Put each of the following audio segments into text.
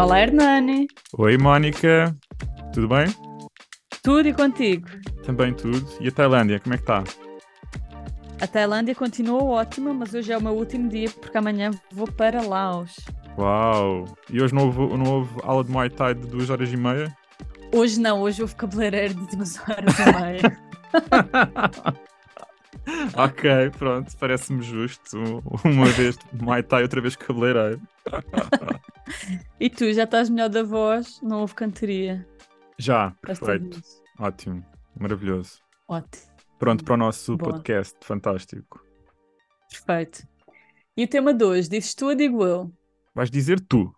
Olá, Hernani. Oi, Mónica. Tudo bem? Tudo e contigo? Também tudo. E a Tailândia, como é que está? A Tailândia continua ótima, mas hoje é o meu último dia porque amanhã vou para Laos. Uau! E hoje não houve, não houve aula de Muay Thai de duas horas e meia? Hoje não, hoje houve cabeleireiro de duas horas e meia. ok, pronto, parece-me justo. Uma vez Muay Thai, outra vez cabeleireiro. e tu, já estás melhor da voz? Não houve canteria? Já, perfeito. Ótimo, maravilhoso. Ótimo. Pronto para o nosso Boa. podcast, fantástico. Perfeito. E o tema de hoje, dizes tu ou digo eu? Vais dizer tu.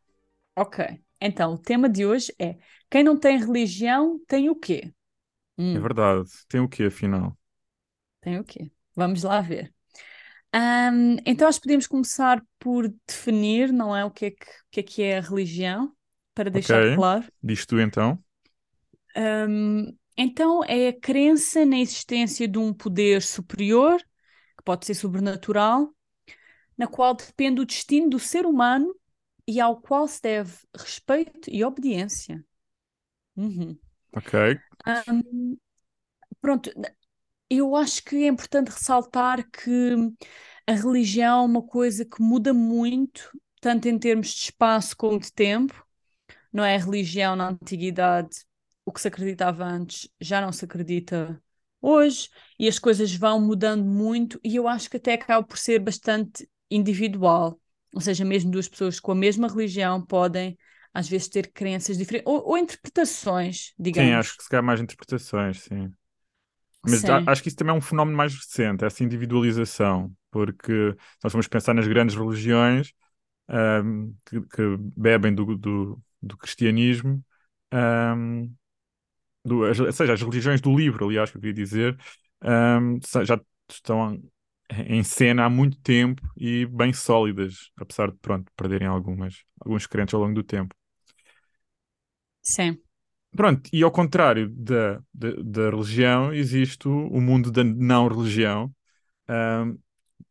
Ok. Então, o tema de hoje é: quem não tem religião tem o quê? Hum. É verdade. Tem o quê, afinal? Tem o quê? Vamos lá ver. Um, então, nós podemos começar por definir, não é? O que é que, que, é, que é a religião, para deixar okay. claro. Diz tu então. Um, então, é a crença na existência de um poder superior, que pode ser sobrenatural, na qual depende o destino do ser humano e ao qual se deve respeito e obediência. Uhum. Ok. Um, pronto, eu acho que é importante ressaltar que a religião é uma coisa que muda muito, tanto em termos de espaço como de tempo. Não é a religião na antiguidade o que se acreditava antes já não se acredita hoje e as coisas vão mudando muito e eu acho que até acaba por ser bastante individual, ou seja, mesmo duas pessoas com a mesma religião podem às vezes ter crenças diferentes ou, ou interpretações, digamos. Sim, acho que se calhar mais interpretações, sim. Mas acho que isso também é um fenómeno mais recente, essa individualização, porque nós vamos pensar nas grandes religiões um, que, que, bebem do, do, do cristianismo, um, do, ou seja, as religiões do livro, aliás, que eu queria dizer, um, já estão em cena há muito tempo e bem sólidas, apesar de, pronto, perderem algumas, alguns crentes ao longo do tempo. Sim. Pronto, e ao contrário da, da, da religião, existe o, mundo da não-religião, um,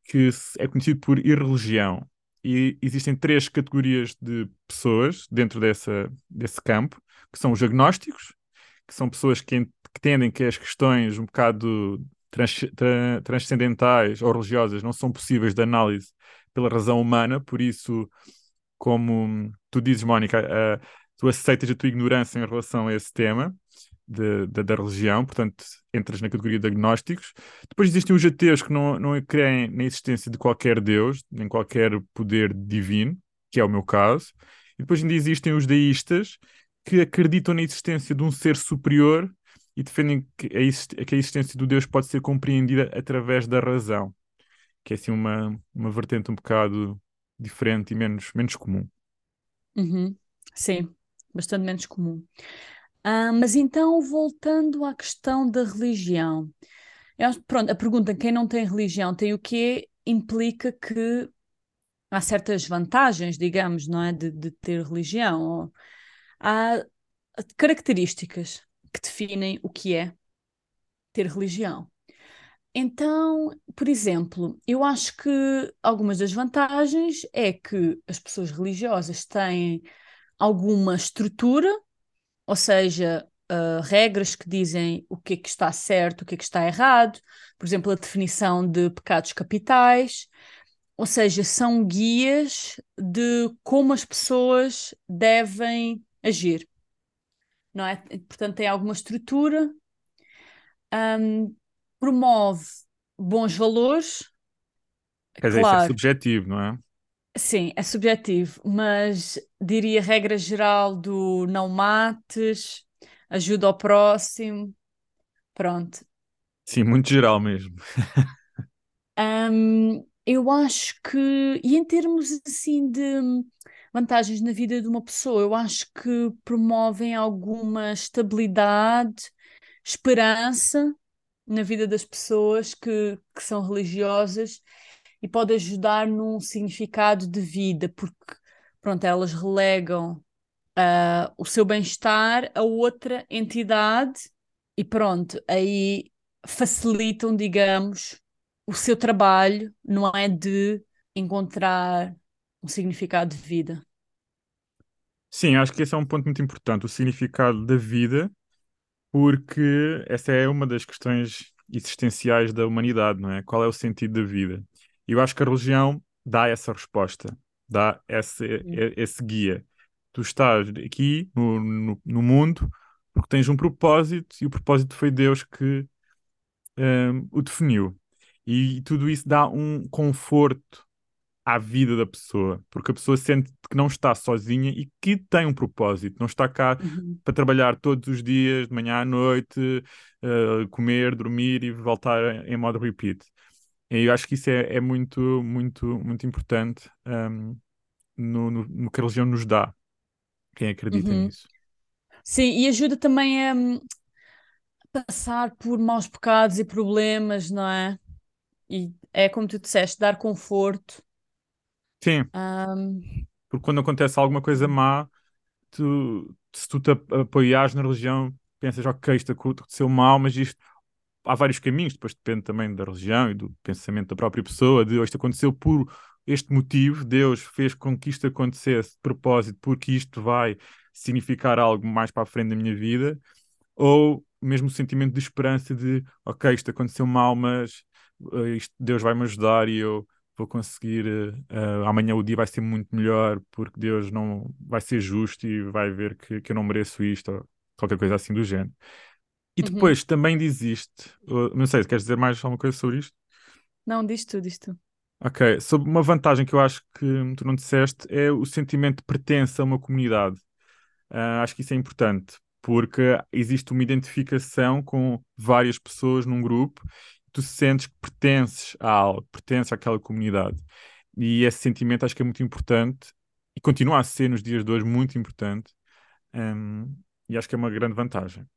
que é conhecido por irreligião. E existem três categorias de pessoas dentro dessa, desse campo, que são os agnósticos, que são pessoas que entendem que as questões um bocado trans, tra, transcendentais ou religiosas não são possíveis de análise pela razão humana, por isso, como tu dizes, Mónica, tu aceitas a tua ignorância em relação a esse tema de, de, da religião, portanto, entras na categoria de agnósticos. Depois existem os ateus que não, não creem na existência de qualquer Deus, nem qualquer poder divino, que é o meu caso. E depois ainda existem os deístas, que acreditam na existência de um ser superior e defendem que a, existência do Deus pode ser compreendida através da razão, que é assim uma, uma vertente um bocado diferente e menos, menos comum. Uhum. Sim, bastante menos comum. Ah, mas então, voltando à questão da religião, eu, pronto, a pergunta quem não tem religião tem o quê implica que há certas vantagens, digamos, não é, de, de ter religião há características que definem o que é ter religião. Então, por exemplo, eu acho que algumas das vantagens é que as pessoas religiosas têm alguma estrutura, ou seja, uh, regras que dizem o que é que está certo, o que é que está errado, por exemplo, a definição de pecados capitais, ou seja, são guias de como as pessoas devem agir. Não é? Portanto, tem alguma estrutura, um, promove bons valores. Quer dizer, claro, isso é subjetivo, não é? Sim, é subjetivo, mas diria regra geral do não mates, ajuda ao próximo, pronto. Sim, muito geral mesmo. um, eu acho que, e em termos assim de vantagens na vida de uma pessoa. Eu acho que promovem alguma estabilidade, esperança na vida das pessoas que, que são religiosas e pode ajudar num significado de vida, porque pronto, elas relegam uh, o seu bem-estar a outra entidade e pronto, aí facilitam, digamos, o seu trabalho, não é de encontrar um significado de vida. Sim, acho que esse é um ponto muito importante, o significado da vida, porque essa é uma das questões existenciais da humanidade, não é? Qual é o sentido da vida? E eu acho que a religião dá essa resposta, dá esse, esse guia. Tu estás aqui no, no, no mundo porque tens um propósito e o propósito foi Deus que hum, o definiu. E tudo isso dá um conforto à vida da pessoa, porque a pessoa sente que não está sozinha e que tem um propósito, não está cá Uhum. para trabalhar todos os dias, de manhã à noite, eh, comer, dormir e voltar em modo repeat. E eu acho que isso é, é muito, muito, muito importante, hum, no, no, no que a religião nos dá, quem acredita Uhum. nisso. Sim, e ajuda também a hum, passar por maus bocados e problemas, não é? E é como tu disseste, dar conforto. Sim, Ahm, porque quando acontece alguma coisa má, tu, se tu te ap- apoiares na religião, pensas, ok, isto aconteceu mal, mas isto há vários caminhos, depois depende também da religião e do pensamento da própria pessoa, de "Oh, isto aconteceu por este motivo, Deus fez com que isto acontecesse de propósito, porque isto vai significar algo mais para a frente da minha vida, ou mesmo o sentimento de esperança de, ok, isto aconteceu mal, mas eh, isto, Deus vai me ajudar e eu vou conseguir, eh, amanhã o dia vai ser muito melhor, porque Deus não vai ser justo e vai ver que, que eu não mereço isto, ou qualquer coisa assim do género. E uhum. depois também diz isto, uh, não sei, queres dizer mais alguma coisa sobre isto? Não, diz tu, diz tu. Ok, sobre uma vantagem que eu acho que tu não disseste é o sentimento de pertença a uma comunidade. Ah, acho que isso é importante, porque existe uma identificação com várias pessoas num grupo, tu sentes que pertences a algo, pertences àquela comunidade. E esse sentimento acho que é muito importante e continua a ser nos dias de hoje muito importante. Hum, e acho que é uma grande vantagem.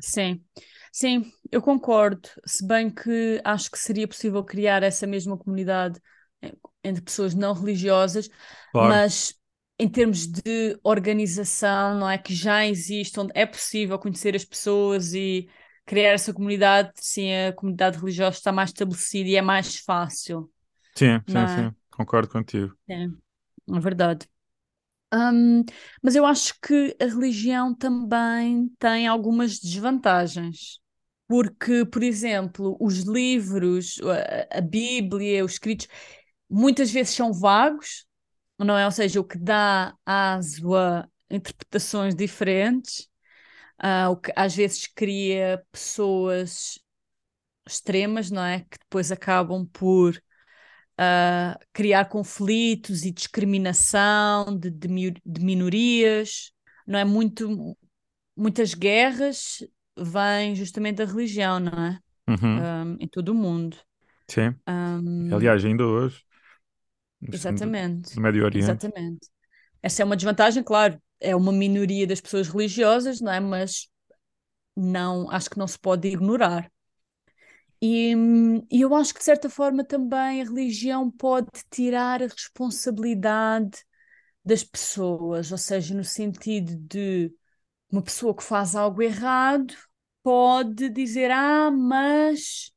Sim, sim, eu concordo. Se bem que acho que seria possível criar essa mesma comunidade eh, entre pessoas não religiosas, Claro, mas em termos de organização, não é que já existe, onde é possível conhecer as pessoas e criar essa comunidade, sim, a comunidade religiosa está mais estabelecida e é mais fácil, sim, sim, é? sim, concordo contigo. Sim, é verdade. Hum, mas eu acho que a religião também tem algumas desvantagens. Porque, por exemplo, os livros, a, Bíblia, os escritos, muitas vezes são vagos, não é? Ou seja, o que dá aso a interpretações diferentes, ah, o que às vezes cria pessoas extremas, não é? Que depois acabam por ah, criar conflitos e discriminação de, de, de minorias, não é? Muito, muitas guerras vêm justamente da religião, não é? Uhum, Um, em todo o mundo. sim. Um, Aliás, ainda hoje, exatamente, no Médio Oriente. exatamente. Essa é uma desvantagem, claro, é uma minoria das pessoas religiosas, não é? Mas não, acho que não se pode ignorar. E, e eu acho que de certa forma também a religião pode tirar a responsabilidade das pessoas, ou seja, no sentido de uma pessoa que faz algo errado pode dizer: Ah, mas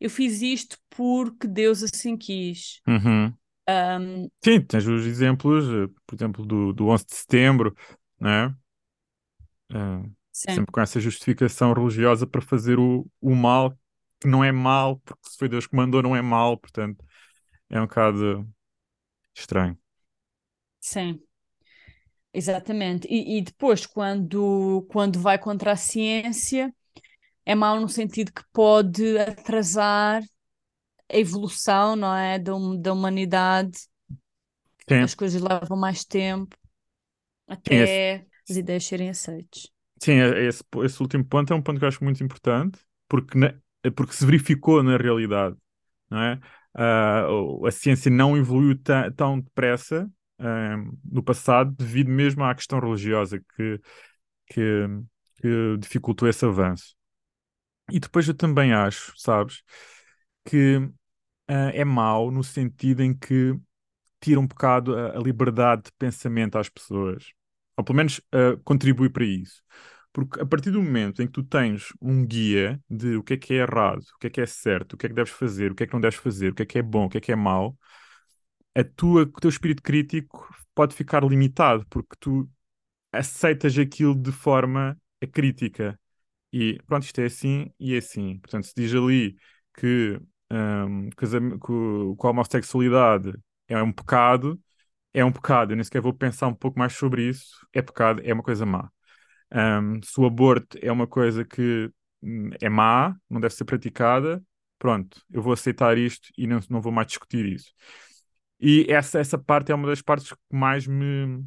eu fiz isto porque Deus assim quis. Uhum. Um, Sim, tens os exemplos, eh, por exemplo, do, do 11 de setembro, né? Sim, sempre com essa justificação religiosa para fazer o, o mal, que não é mal, porque se foi Deus que mandou, não é mal, portanto, é um bocado estranho. sim, exatamente. E, e depois, quando, quando vai contra a ciência, é mau no sentido que pode atrasar a evolução, não é? Da, hum- da humanidade. Sim, As coisas levam mais tempo sim, esse, até as ideias serem aceites. sim, é- esse, esse último ponto é um ponto que eu acho muito importante, porque, na- porque se verificou na realidade, não é? O- a ciência não evoluiu tão depressa, ah, no passado, devido mesmo à questão religiosa que, que, que dificultou esse avanço. E depois eu também acho, sabes, que ah, é mau no sentido em que tira um bocado a, a liberdade de pensamento às pessoas. Ou pelo menos contribui para isso. Porque a partir do momento em que tu tens um guia de o que é que é errado, o que é que é certo, o que é que deves fazer, o que é que não deves fazer, o que é que é bom, o que é que é mau, a tua, o teu espírito crítico pode ficar limitado, porque tu aceitas aquilo de forma crítica. E pronto, isto é assim e é assim. Portanto, se diz ali que, um, que, que a homossexualidade é um pecado, é um pecado. Eu nem sequer vou pensar um pouco mais sobre isso. É pecado, é uma coisa má. Um, se o aborto é uma coisa que hum, é má, não deve ser praticada, pronto, eu vou aceitar isto e não, não vou mais discutir isso. E essa, essa parte é uma das partes que mais me,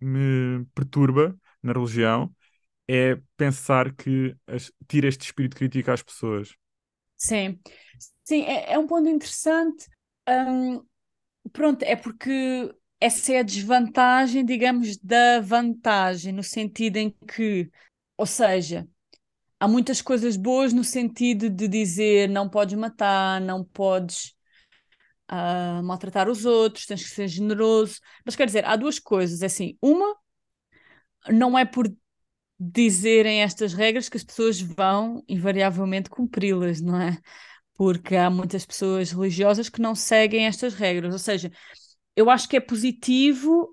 me perturba na religião, é pensar que as, tira este espírito crítico às pessoas. Sim, sim, é, é um ponto interessante. Um, pronto, é porque essa é a desvantagem, digamos, da vantagem, no sentido em que, ou seja, há muitas coisas boas no sentido de dizer não podes matar, não podes uh, maltratar os outros, tens que ser generoso. Mas quer dizer, há duas coisas, é assim, uma não é por dizerem estas regras que as pessoas vão invariavelmente cumpri-las, não é? Porque há muitas pessoas religiosas que não seguem estas regras, ou seja, eu acho que é positivo,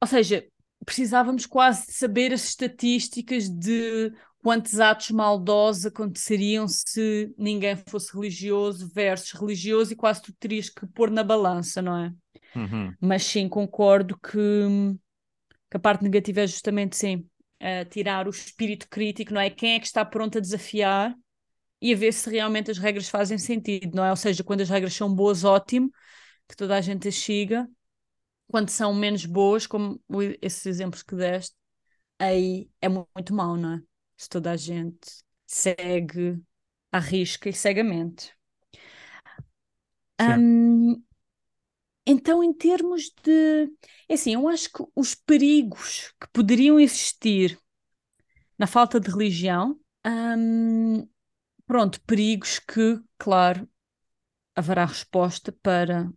ou seja, precisávamos quase de saber as estatísticas de quantos atos maldosos aconteceriam se ninguém fosse religioso versus religioso e quase tu terias que pôr na balança, não é? Uhum. Mas sim, concordo que, que, a parte negativa é justamente sim, tirar o espírito crítico, não é? Quem é que está pronto a desafiar e a ver se realmente as regras fazem sentido, não é? Ou seja, quando as regras são boas, ótimo, que toda a gente as siga. Quando são menos boas, como esses exemplos que deste, aí é muito mau, não é? Se toda a gente segue, arrisca e cegamente. Um, então, em termos de. É assim, eu acho que os perigos que poderiam existir na falta de religião, um, pronto, perigos que, claro, haverá resposta para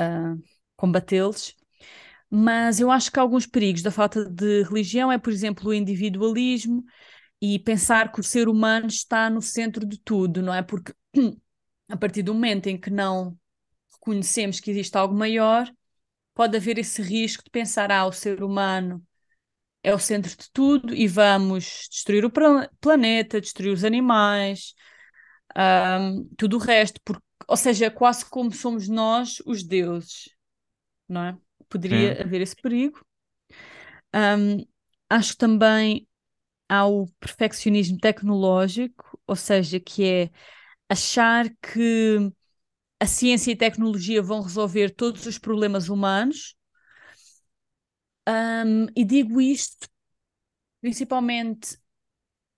uh, combatê-los. Mas eu acho que alguns perigos da falta de religião é, por exemplo, o individualismo e pensar que o ser humano está no centro de tudo, não é? Porque a partir do momento em que não reconhecemos que existe algo maior, pode haver esse risco de pensar, ah, o ser humano é o centro de tudo e vamos destruir o planeta, destruir os animais, um, tudo o resto, porque ou seja, quase como somos nós os deuses, não é? Poderia haver esse perigo. Um, acho que também há o perfeccionismo tecnológico, ou seja, que é achar que a ciência e a tecnologia vão resolver todos os problemas humanos. Um, e digo isto principalmente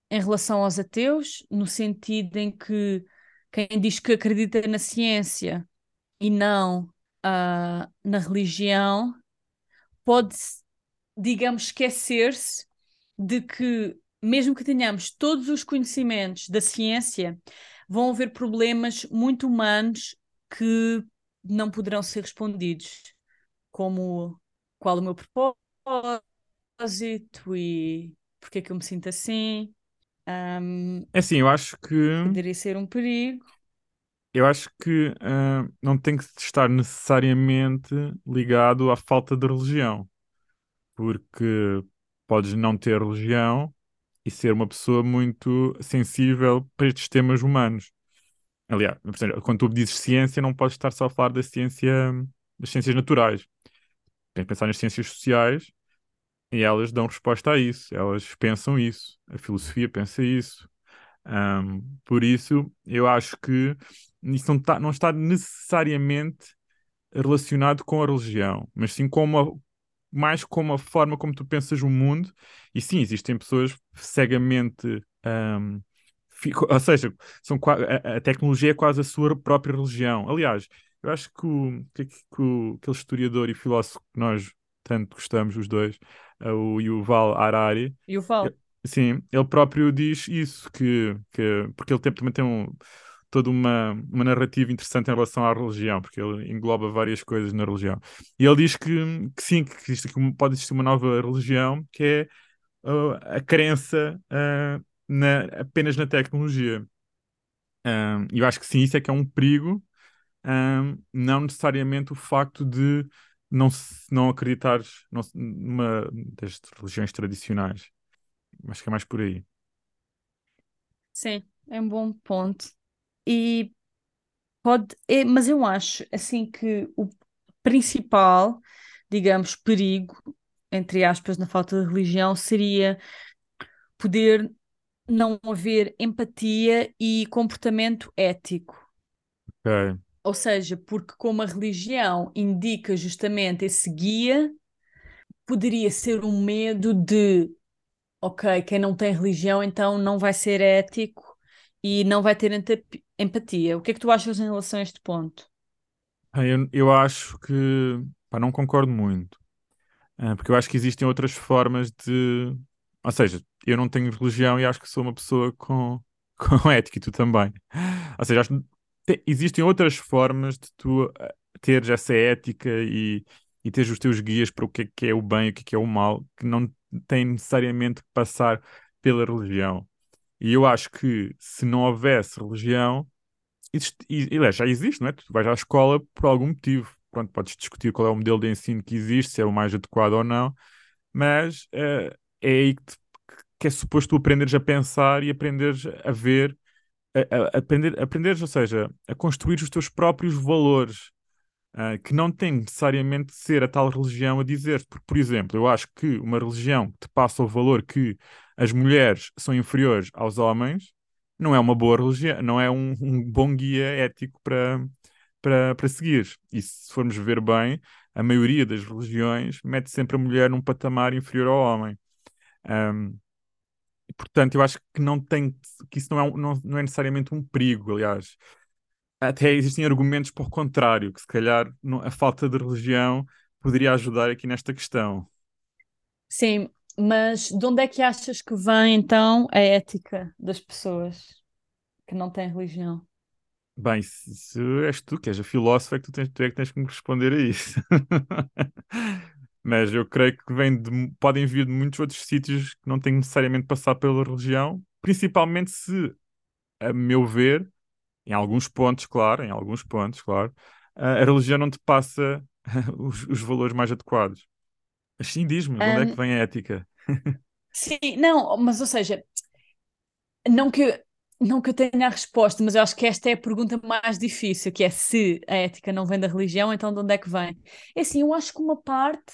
em relação aos ateus, no sentido em que quem diz que acredita na ciência e não uh, na religião pode, digamos, esquecer-se de que, mesmo que tenhamos todos os conhecimentos da ciência, vão haver problemas muito humanos que não poderão ser respondidos, como qual o meu propósito e porque é que eu me sinto assim. Um, é assim, eu acho que. Poderia ser um perigo. Eu acho que uh, não tem que estar necessariamente ligado à falta de religião, porque podes não ter religião e ser uma pessoa muito sensível para estes temas humanos. Aliás, quando tu dizes ciência, não podes estar só a falar da ciência, das ciências naturais. Tens que pensar nas ciências sociais e elas dão resposta a isso, elas pensam isso, a filosofia pensa isso. Um, por isso, eu acho que isso não, tá, não está necessariamente relacionado com a religião, mas sim com uma, mais com a forma como tu pensas o mundo. E sim, existem pessoas cegamente. Um, ou seja, são, a, a, tecnologia é quase a sua própria religião. Aliás, eu acho que, o, que, que o, aquele historiador e filósofo que nós tanto gostamos, os dois, uh, o Yuval Harari. Yuval. Sim, ele próprio diz isso, que, que porque ele tem, também tem um, toda uma, uma narrativa interessante em relação à religião, porque ele engloba várias coisas na religião. E ele diz que, que sim, que, existe, que pode existir uma nova religião, que é uh, a crença uh, na, apenas na tecnologia. E eu acho que sim, isso é que é um perigo, um, não necessariamente o facto de não, se- não acreditares não, numa das religiões tradicionais. Acho que é mais por aí. Sim, é um bom ponto. E pode, é, mas eu acho assim que o principal, digamos, perigo, entre aspas, na falta de religião seria poder não haver empatia e comportamento ético. Ok. Ou seja, porque como a religião indica justamente esse guia, poderia ser um medo de, ok, quem não tem religião então não vai ser ético e não vai ter empatia. O que é que tu achas em relação a este ponto? Ah, Eu, eu acho que pá, não concordo muito. Ah, porque eu acho que existem outras formas de. Ou seja, eu não tenho religião e acho que sou uma pessoa com, com ética e tu também. Ou seja, acho te- existem outras formas de tu ah, teres essa ética e, e teres os teus guias para o que é que é o bem e o que é que é o mal, que não tem necessariamente que passar pela religião. E eu acho que se não houvesse religião existe, e, e, já existe, não é? Tu vais à escola por algum motivo. Pronto, podes discutir qual é o modelo de ensino que existe, se é o mais adequado ou não, mas eh, é aí que, te- que é suposto tu aprenderes a pensar e aprenderes a ver, a, aprender, aprenderes, ou seja, a construir os teus próprios valores, ah, que não tem necessariamente de ser a tal religião a dizer Porque, por exemplo, eu acho que uma religião que te passa o valor que as mulheres são inferiores aos homens não é uma boa religião, não é um, um bom guia ético para, para, para seguir. E se formos ver bem, a maioria das religiões mete sempre a mulher num patamar inferior ao homem. Ahm, e, portanto, eu acho que não tem, que isso não é, um- não, não é necessariamente um perigo, aliás. Até existem argumentos o contrário, que se calhar não- a falta de religião poderia ajudar aqui nesta questão. Sim, mas de onde é que achas que vem então a ética das pessoas que não têm religião? Bem, se, se és tu que és a filósofa, é que tu, tens, tu é que tens que me responder a isso. Mas eu creio que vem de, podem vir de muitos outros sítios que não têm necessariamente passar pela religião, principalmente se, a meu ver, em alguns pontos, claro, em alguns pontos, claro, a, religião não te passa os, os valores mais adequados. Mas sim, diz-me, de onde é que Hum, vem a ética? sim, não, mas ou seja, não que, não que eu tenha a resposta, mas eu acho que esta é a pergunta mais difícil, que é se a ética não vem da religião, então de onde é que vem? É assim, eu acho que uma parte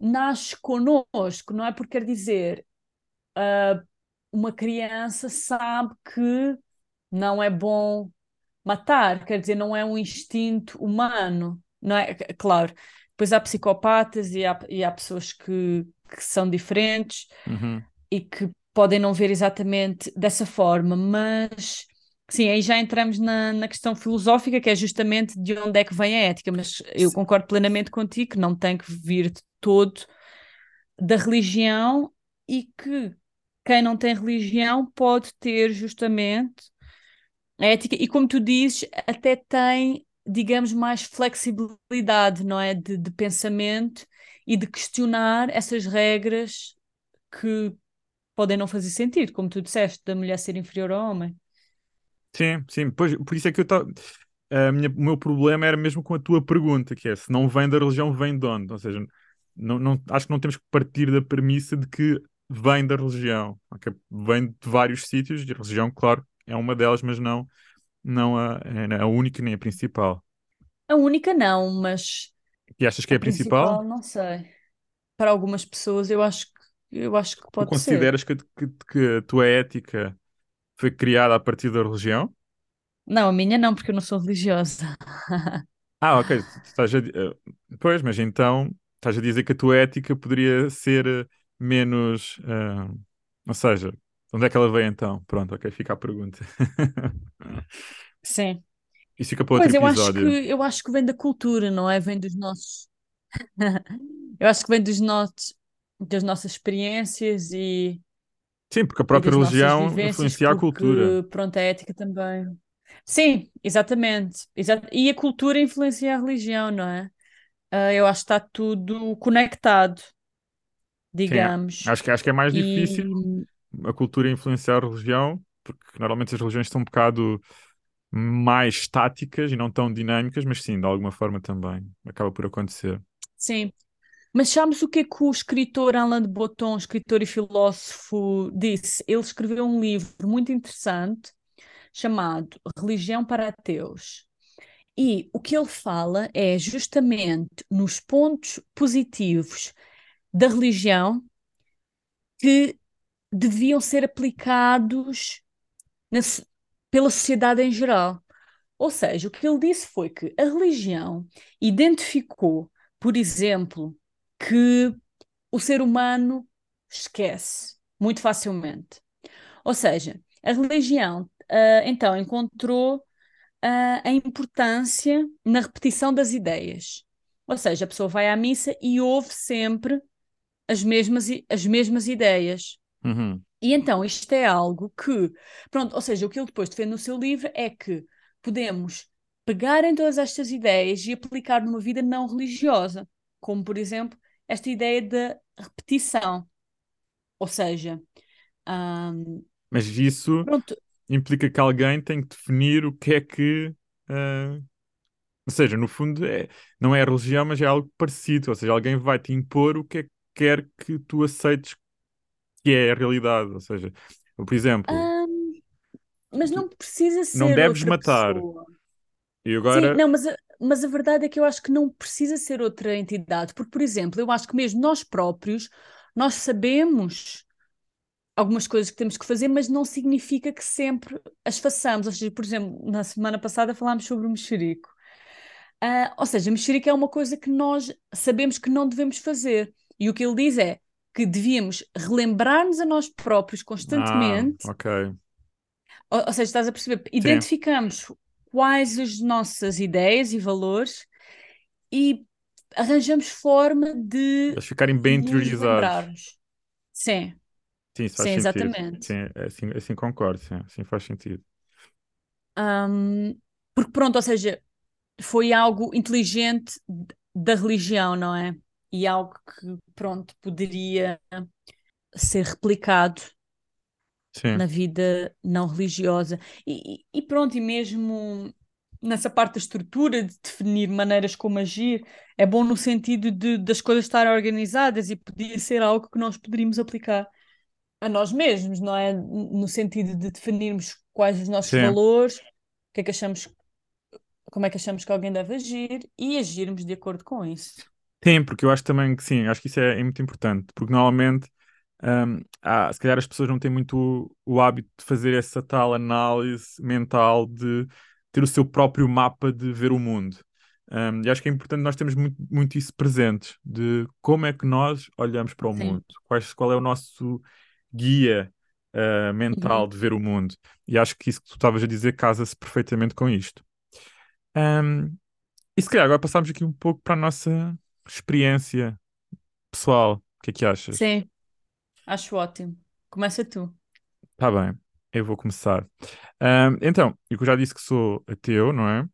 nasce connosco, não é? Porque quer dizer, ah, uma criança sabe que não é bom matar, quer dizer, não é um instinto humano, não é? Claro, depois há psicopatas e há, e há pessoas que, que são diferentes Uhum. e que podem não ver exatamente dessa forma, mas sim, aí já entramos na, na questão filosófica, que é justamente de onde é que vem a ética, mas eu concordo plenamente contigo que não tem que vir de todo da religião e que quem não tem religião pode ter justamente a ética, e como tu dizes, até tem, digamos, mais flexibilidade, não é? De, de pensamento e de questionar essas regras que podem não fazer sentido, como tu disseste, da mulher ser inferior ao homem. Sim, sim, pois, por isso é que eu estava. O meu problema era mesmo com a tua pergunta, que é se não vem da religião, vem de onde? Ou seja, não, não, acho que não temos que partir da premissa de que vem da religião. ok? Vem de vários sítios, e a religião, claro, é uma delas, mas não, não a, é a única nem a principal. A única não, mas E achas que a é a principal? principal não sei. Para algumas pessoas eu acho que eu acho que Tu pode ser. consideras que, que, que a tua ética foi criada a partir da religião? Não, a minha não, porque eu não sou religiosa. Ah, ok. Estás a, eh, pois, mas então estás a dizer que a tua ética poderia ser eh, menos. eh, ou seja, de onde é que ela veio então? Pronto, ok, fica a pergunta. Sim. Isso fica para outro Pois eu acho que episódio. eu acho que vem da cultura, não é? Vem dos nossos Eu acho que vem dos nossos, das nossas experiências e, Sim, porque a própria religião influencia a cultura. pronto, a ética também. Sim, exatamente. Exa- E a cultura influencia a religião, não é? Ah, eu acho que está tudo conectado, Sim, digamos. acho que, acho que é mais difícil E a cultura influenciar a religião, porque normalmente as religiões são um bocado mais estáticas e não tão dinâmicas, mas sim, de alguma forma também acaba por acontecer. sim. Mas sabes o que é que o escritor Alain de Botton, escritor e filósofo, disse? Ele escreveu um livro muito interessante chamado Religião para Ateus. E o que ele fala é justamente nos pontos positivos da religião que deviam ser aplicados na, pela sociedade em geral. Ou seja, o que ele disse foi que a religião identificou, por exemplo, que o ser humano esquece muito facilmente. Ou seja, a religião uh, então encontrou uh, a importância na repetição das ideias. Ou seja, a pessoa vai à missa e ouve sempre as mesmas, as mesmas ideias. Uhum. E então isto é algo que, pronto, ou seja, o que ele depois defende no seu livro é que podemos pegar em todas estas ideias e aplicar numa vida não religiosa, como por exemplo esta ideia da repetição. Ou seja, um, mas isso pronto. implica que alguém tem que definir o que é que. Uh, ou seja, no fundo, é, não é a religião, mas é algo parecido. Ou seja, alguém vai te impor o que é que quer que tu aceites que é a realidade. Ou seja, por exemplo. Um, mas não precisa ser. Não deves matar. Pessoa. E agora... Sim, não, mas a, mas a verdade é que eu acho que não precisa ser outra entidade, porque, por exemplo, eu acho que mesmo nós próprios, nós sabemos algumas coisas que temos que fazer, mas não significa que sempre as façamos. Ou seja, por exemplo, na semana passada falámos sobre o mexerico. Uh, ou seja, mexerico é uma coisa que nós sabemos que não devemos fazer. E o que ele diz é que devíamos relembrar-nos a nós próprios constantemente. Ah, ok. Ou, ou, seja, estás a perceber? Identificamos quais as nossas ideias e valores e arranjamos forma de eles ficarem bem interiorizados. Sim. Sim, sim, exatamente. Sim, é assim, assim concordo, sim, assim faz sentido. Um, porque pronto, ou seja, foi algo inteligente da religião, não é? E algo que, pronto, poderia ser replicado Sim. na vida não religiosa. E, e, pronto, e mesmo nessa parte da estrutura de definir maneiras como agir, é bom no sentido de das coisas estarem organizadas e podia ser algo que nós poderíamos aplicar a nós mesmos, não é? No sentido de definirmos quais os nossos Sim. valores, o que é que achamos, como é que achamos que alguém deve agir e agirmos de acordo com isso. Sim, porque eu acho também que sim, acho que isso é, é muito importante, porque normalmente um, ah, se calhar as pessoas não têm muito o, o, hábito de fazer essa tal análise mental de ter o seu próprio mapa de ver o mundo. Um, e acho que é importante nós termos muito, muito isso presentes, de como é que nós olhamos para o Sim. mundo, quais, qual é o nosso guia uh, mental uhum. de ver o mundo. E acho que isso que tu estavas a dizer casa-se perfeitamente com isto. Um, e se calhar agora passamos aqui um pouco para a nossa experiência pessoal. O que é que achas? Sim. Acho ótimo. Começa tu. Tá bem, eu vou começar. então, eu já disse que sou ateu, não é?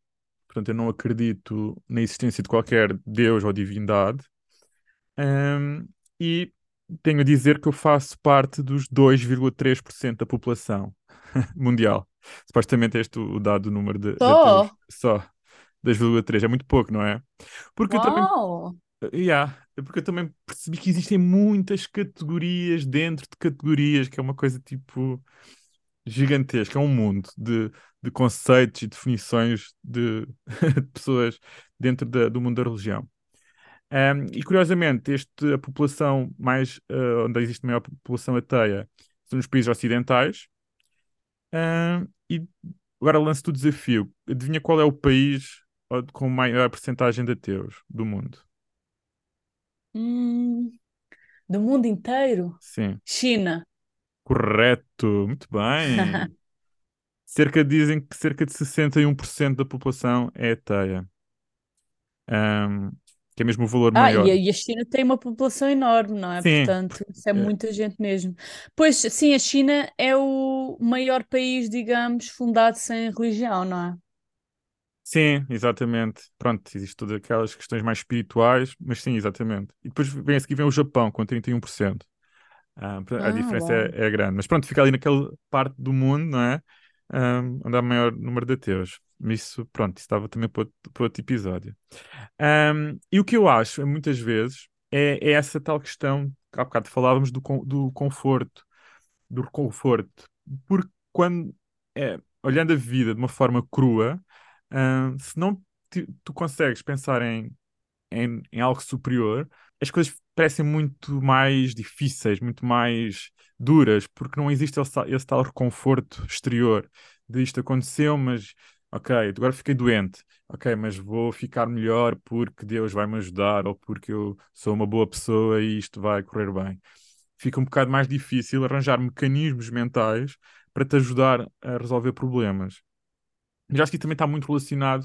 Portanto, eu não acredito na existência de qualquer Deus ou divindade. e tenho a dizer que eu faço parte dos 2,3% da população mundial. Supostamente este o dado número de, Só? de Só. 2,3 é muito pouco, não é? Porque eu também. Yeah, é porque eu também percebi que existem muitas categorias dentro de categorias, que é uma coisa tipo gigantesca, é um mundo de, de conceitos e definições de, de pessoas dentro da, do mundo da religião. Um, e curiosamente, este, a população mais uh, onde existe maior população ateia são nos países ocidentais. Um, e agora lanço-te o desafio: adivinha qual é o país com maior percentagem de ateus do mundo? Hum, do mundo inteiro? Sim. China. Correto, muito bem. cerca dizem que cerca de 61% da população é ateia. Um, que é mesmo o valor Ah, maior. e a, e a China tem uma população enorme, não é? Sim, Portanto, isso é é. muita gente mesmo. Pois, sim, a China é o maior país, digamos, fundado sem religião, não é? Sim, exatamente. Pronto, existem todas aquelas questões mais espirituais, mas sim, exatamente. E depois vem a seguir vem o Japão com 31%. Ah, a Ah, diferença é, é grande. Mas pronto, fica ali naquela parte do mundo, não é? um, onde há maior número de ateus. Isso, pronto, isso estava também para outro, para outro episódio. Um, e o que eu acho, muitas vezes, é, é essa tal questão, que há bocado falávamos do, do conforto, do reconforto. Porque quando, é, olhando a vida de uma forma crua, se não tu consegues pensar em, em, em algo superior, as coisas parecem muito mais difíceis, muito mais duras, porque não existe esse, esse tal reconforto exterior de isto aconteceu, mas ok, agora fiquei doente, ok, mas vou ficar melhor porque Deus vai me ajudar ou porque eu sou uma boa pessoa e isto vai correr bem. Fica um bocado mais difícil arranjar mecanismos mentais para te ajudar a resolver problemas. Mas acho que isso também está muito relacionado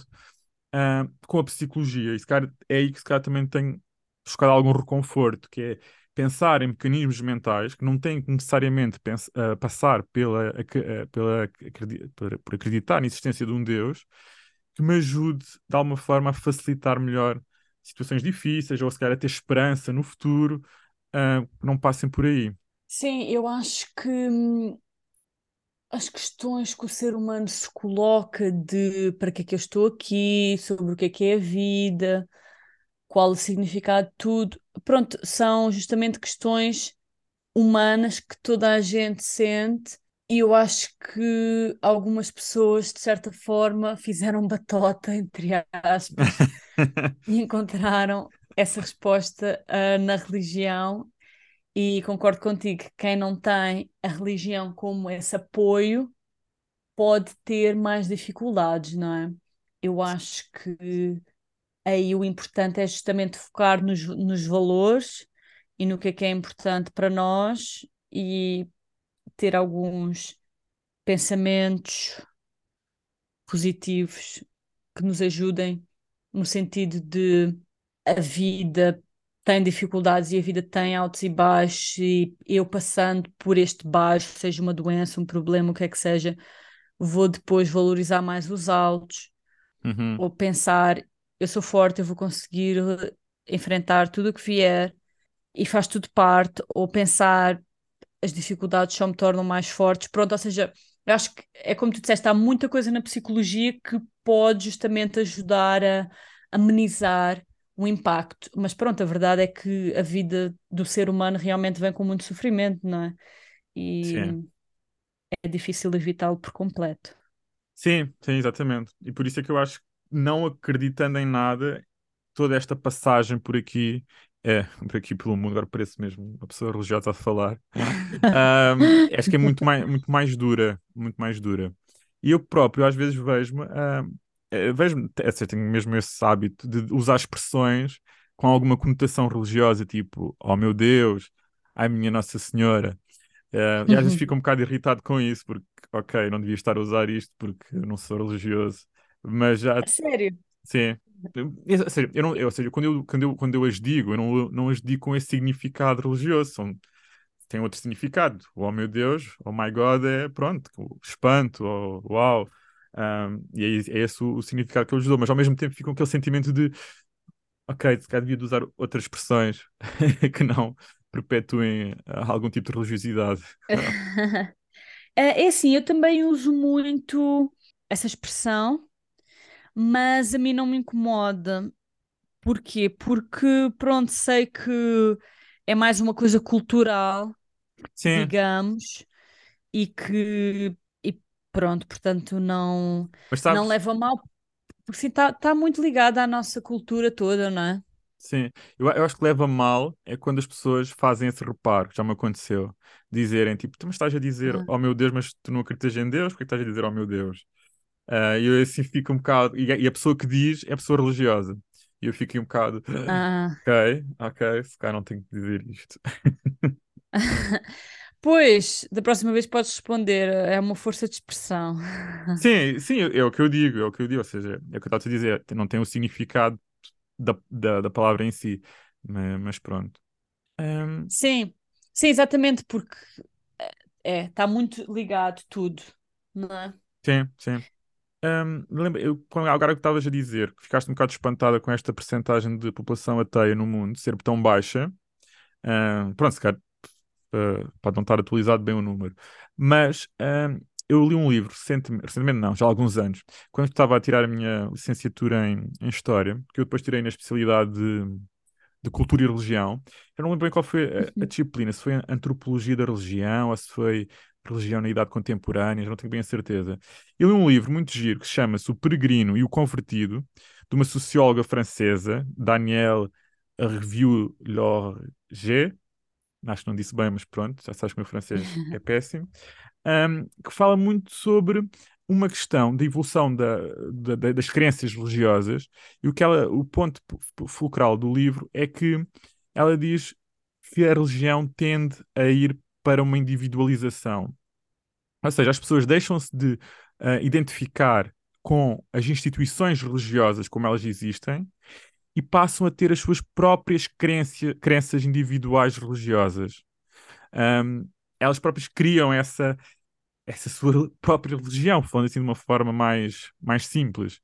uh, com a psicologia, e se calhar, é aí que se calhar também tem buscar algum reconforto, que é pensar em mecanismos mentais que não têm que necessariamente uh, passar pela, uh, pela, por acreditar na existência de um Deus, que me ajude de alguma forma a facilitar melhor situações difíceis ou se calhar a ter esperança no futuro, uh, não passem por aí. Sim, eu acho que hum, as questões que o ser humano se coloca de para que é que eu estou aqui, sobre o que é que é a vida, qual o significado de tudo. Pronto, são justamente questões humanas que toda a gente sente e eu acho que algumas pessoas, de certa forma, fizeram batota, entre aspas, e encontraram essa resposta uh, na religião. E concordo contigo que quem não tem a religião como esse apoio pode ter mais dificuldades, não é? Eu acho que aí o importante é justamente focar nos, nos valores e no que é que é importante para nós e ter alguns pensamentos positivos que nos ajudem no sentido de a vida tem dificuldades e a vida tem altos e baixos e eu passando por este baixo, seja uma doença, um problema, o que é que seja, vou depois valorizar mais os altos uhum. ou pensar eu sou forte, eu vou conseguir eh, enfrentar tudo o que vier e faz tudo parte, ou pensar as dificuldades só me tornam mais fortes. Pronto, ou seja, eu acho que é como tu disseste, há muita coisa na psicologia que pode justamente ajudar a amenizar o impacto. Mas pronto, a verdade é que a vida do ser humano realmente vem com muito sofrimento, não é? E sim. é difícil evitá-lo por completo. Sim, sim, exatamente. E por isso é que eu acho não acreditando em nada, toda esta passagem por aqui, é, por aqui pelo mundo, agora parece mesmo uma pessoa religiosa a falar, um, acho que é muito mais, muito mais dura, muito mais dura. E eu próprio às vezes vejo-me, um, vejo é, tenho mesmo esse hábito de usar expressões com alguma conotação religiosa, tipo, oh meu Deus, ai minha Nossa Senhora. Uh, e às vezes fico um bocado irritado com isso, porque, ok, não devia estar a usar isto porque não sou religioso. Mas já. sério? Sim. Eu, a sério, eu não, eu, ou seja, quando eu, quando, eu, quando eu as digo, eu não, não as digo com esse significado religioso. São, tem outro significado. Oh meu Deus, oh my God, é pronto, espanto, oh, uau. Um, e é, é esse o, o, significado que eu lhes dou, mas ao mesmo tempo fico com aquele sentimento de ok, se calhar devia de usar outras expressões que não perpetuem algum tipo de religiosidade. é, é assim, eu também uso muito essa expressão mas a mim não me incomoda. Porquê? Porque, pronto, sei que é mais uma coisa cultural, Sim. digamos, e que, pronto, portanto, não, não leva mal, porque está tá muito ligada à nossa cultura toda, não é? Sim, eu, eu acho que leva mal é quando as pessoas fazem esse reparo, que já me aconteceu, dizerem tipo, tu me estás a dizer, ah. oh meu Deus, mas tu não acreditas em Deus, porque estás a dizer, oh meu Deus? Uh, e eu assim fico um bocado. E, e, a pessoa que diz é a pessoa religiosa. E eu fico um bocado. Ah. Ok, ok, se calhar não tenho que dizer isto. Pois, da próxima vez podes responder, é uma força de expressão. Sim, sim, é o que eu digo, é o que eu digo, ou seja, é o que eu estava a dizer, não tem o significado da, da, da palavra em si, mas, mas pronto. Um... Sim, sim, exatamente, porque é, está muito ligado tudo, não é? Sim, sim. Um, lembra, eu, agora que estavas a dizer que ficaste um bocado espantada com esta percentagem de população ateia no mundo ser tão baixa, um, pronto, se calhar uh, pode não estar atualizado bem o número, mas um, eu li um livro recentemente, recentemente não, já há alguns anos, quando estava a tirar a minha licenciatura em, em História, que eu depois tirei na especialidade de, de Cultura e Religião. Eu não lembro bem qual foi a, a Uhum. disciplina, se foi Antropologia da Religião ou se foi Religião na Idade Contemporânea, já não tenho bem a certeza. Eu li um livro muito giro que chama-se O Peregrino e o Convertido, de uma socióloga francesa, Danielle Revue-Lorger. Acho que não disse bem, mas pronto, já sabes que o meu francês é péssimo. Um, que fala muito sobre uma questão da evolução da, da- da- das crenças religiosas e o que ela, o ponto fu- fulcral do livro é que ela diz que a religião tende a ir para uma individualização. Ou seja, as pessoas deixam-se de ah, identificar com as instituições religiosas como elas existem e passam a ter as suas próprias crença, crenças individuais religiosas. Um, elas próprias criam essa, essa sua própria religião, falando assim de uma forma mais, mais simples.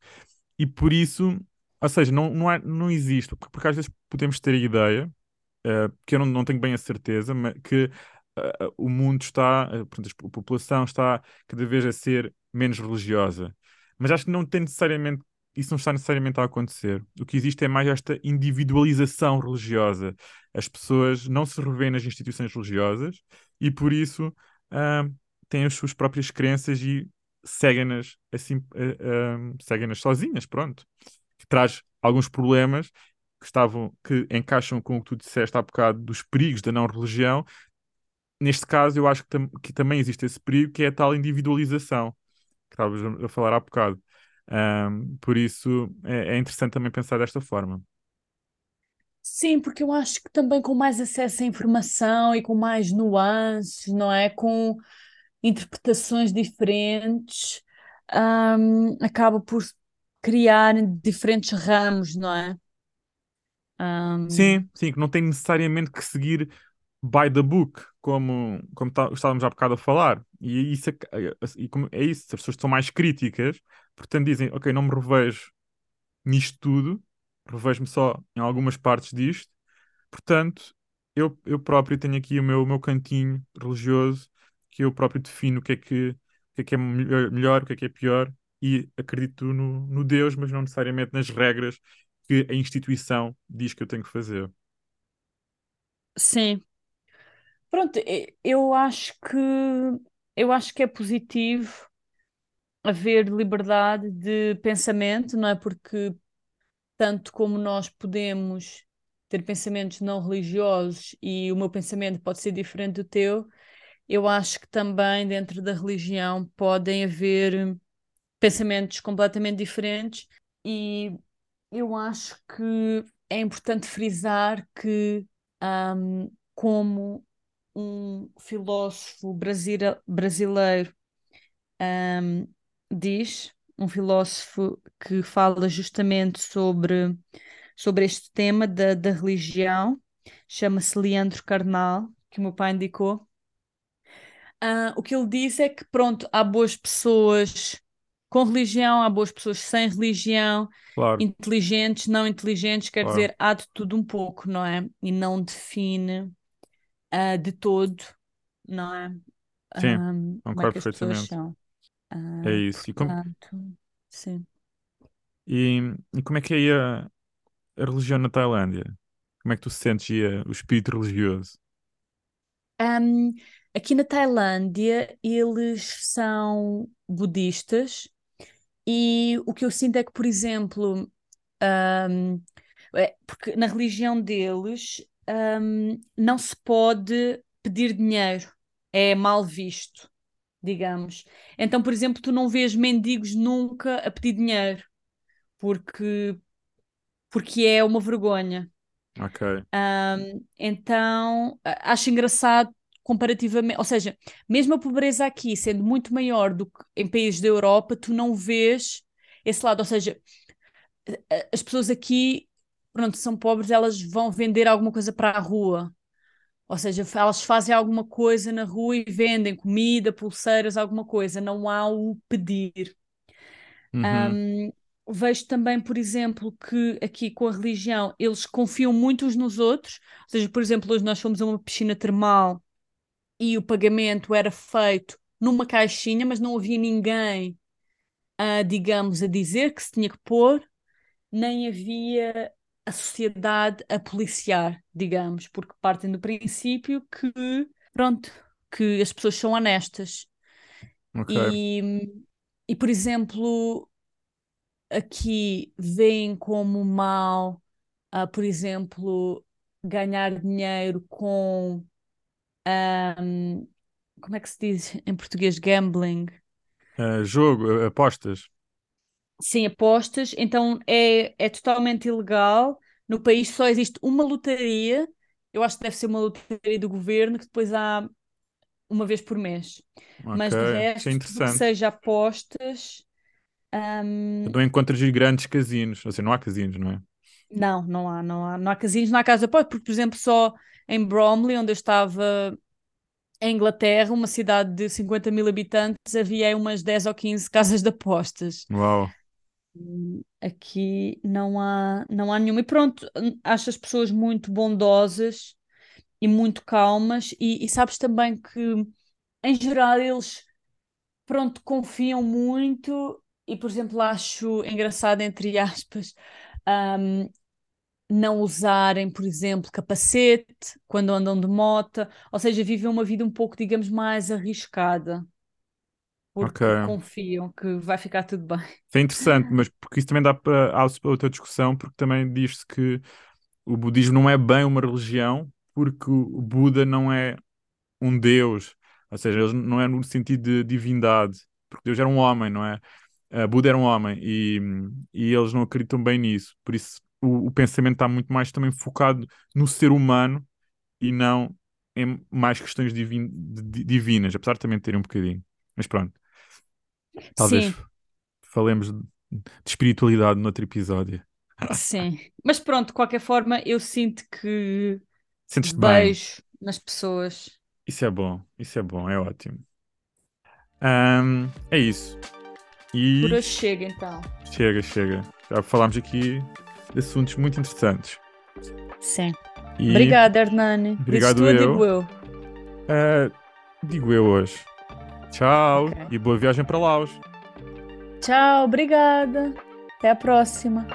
E por isso, ou seja, não, não, há, não existe, porque, porque às vezes podemos ter a ideia, eh, que eu não, não tenho bem a certeza, mas que eh, o mundo está, eh, portanto, a população está cada vez a ser menos religiosa. Mas acho que não tem necessariamente, isso não está necessariamente a acontecer. O que existe é mais esta individualização religiosa. As pessoas não se revêem nas instituições religiosas e por isso ah, têm as suas próprias crenças e seguem-nas assim, ah, ah, seguem-nas sozinhas, pronto. Que traz alguns problemas que estavam, que encaixam com o que tu disseste há bocado dos perigos da não religião. Neste caso, eu acho que, tam- que também existe esse perigo, que é a tal individualização, que estavas a a falar há bocado. Ahm, por isso, é, é interessante também pensar desta forma. Sim, porque eu acho que também com mais acesso à informação e com mais nuances, não é? Com interpretações diferentes, hum, acaba por criar diferentes ramos, não é? Hum, Sim, sim, que não tem necessariamente que seguir by the book, como, como tá- estávamos há bocado a falar. E isso é, e como é isso, as pessoas são mais críticas, portanto dizem, ok, não me revejo nisto tudo, revejo-me só em algumas partes disto, portanto, eu, eu próprio tenho aqui o meu, o meu cantinho religioso, que eu próprio defino o que é que, o que é, que é melhor, melhor, o que é que é pior, e acredito no, no Deus, mas não necessariamente nas regras que a instituição diz que eu tenho que fazer. sim. Pronto, eu acho que eu acho que é positivo haver liberdade de pensamento, não é? Porque tanto como nós podemos ter pensamentos não religiosos e o meu pensamento pode ser diferente do teu, eu acho que também dentro da religião podem haver pensamentos completamente diferentes e eu acho que é importante frisar que, ahm, como um filósofo brasile- brasileiro, ahm, diz, um filósofo que fala justamente sobre, sobre este tema da, da religião, chama-se Leandro Carnal, que o meu pai indicou. Ah, o que ele diz é que, pronto, há boas pessoas com religião, há boas pessoas sem religião, Claro, inteligentes, não inteligentes, quer claro. dizer, há de tudo um pouco, não é? E não define, ah, de todo, não é? Sim, Ah, como é concordo pessoas perfeitamente. são. É Ah, isso. E como, sim. e, e como é que é a, a religião na Tailândia? Como é que tu sentes a- o espírito religioso? Ahm, aqui na Tailândia, eles são budistas e o que eu sinto é que, por exemplo, ahm, é, porque na religião deles, ahm, não se pode pedir dinheiro, é mal visto, digamos. Então, por exemplo, tu não vês mendigos nunca a pedir dinheiro, porque, porque é uma vergonha. Ok. Ahm, então, acho engraçado comparativamente, ou seja, mesmo a pobreza aqui sendo muito maior do que em países da Europa, tu não vês esse lado, ou seja, as pessoas aqui, pronto, são pobres, elas vão vender alguma coisa para a rua. Ou seja, elas fazem alguma coisa na rua e vendem comida, pulseiras, alguma coisa. Não há o pedir. Uhum. Vejo também, por exemplo, que aqui com a religião eles confiam muito uns nos outros. Ou seja, por exemplo, hoje nós fomos a uma piscina termal e o pagamento era feito numa caixinha, mas não havia ninguém, a, digamos, a dizer que se tinha que pôr, nem havia a sociedade a policiar, digamos, porque partem do princípio que, pronto, que as pessoas são honestas. Ok. E, e, por exemplo, aqui veem como mal, ah, por exemplo, ganhar dinheiro com, ahm, como é que se diz em português? Gambling. Ah, jogo, ah, apostas. Sim, apostas, então é, é totalmente ilegal. No país só existe uma lotaria, eu acho que deve ser uma lotaria do governo, que depois há uma vez por mês. Ok, Mas de é resto, tudo que seja apostas, hum, Não encontras grandes casinos. Assim, não há casinos, não é? não, não há, não há, não há casinos, não há casa de apostas, porque, por exemplo, só em Bromley, onde eu estava em Inglaterra, uma cidade de 50 mil habitantes, havia umas 10 ou 15 casas de apostas. Uau. Aqui não há, não há nenhuma. E pronto, hum, acho as pessoas muito bondosas e muito calmas, e, e sabes também que, em geral, eles, pronto, confiam muito, e, por exemplo, acho engraçado, entre aspas, hum, não usarem, por exemplo, capacete quando andam de moto, ou seja, vivem uma vida um pouco, digamos, mais arriscada, Porque confiam que vai ficar tudo bem. Isso é interessante, mas porque isso também dá para há outra discussão, porque também diz-se que o budismo não é bem uma religião, porque o Buda não é um deus, ou seja, eles não é no sentido de divindade, porque Deus era um homem, não é? Uh, Buda era um homem e, e eles não acreditam bem nisso, por isso o, o pensamento está muito mais também focado no ser humano e não em mais questões divin- di- divinas, apesar de também terem um bocadinho. Mas pronto, talvez Sim, falemos de de espiritualidade noutro episódio. sim. Mas pronto, de qualquer forma, eu sinto que Sentes-te bem? beijo nas pessoas. Isso é bom, isso é bom, é ótimo. Ahm, é isso. Por E hoje chega, então. chega, chega. Já falámos aqui de assuntos muito interessantes. Sim. E Obrigada, Hernani. Obrigado tu, eu digo eu. ah, digo eu hoje. Tchau Ok. e boa viagem para Laos. Tchau, obrigada. Até a próxima.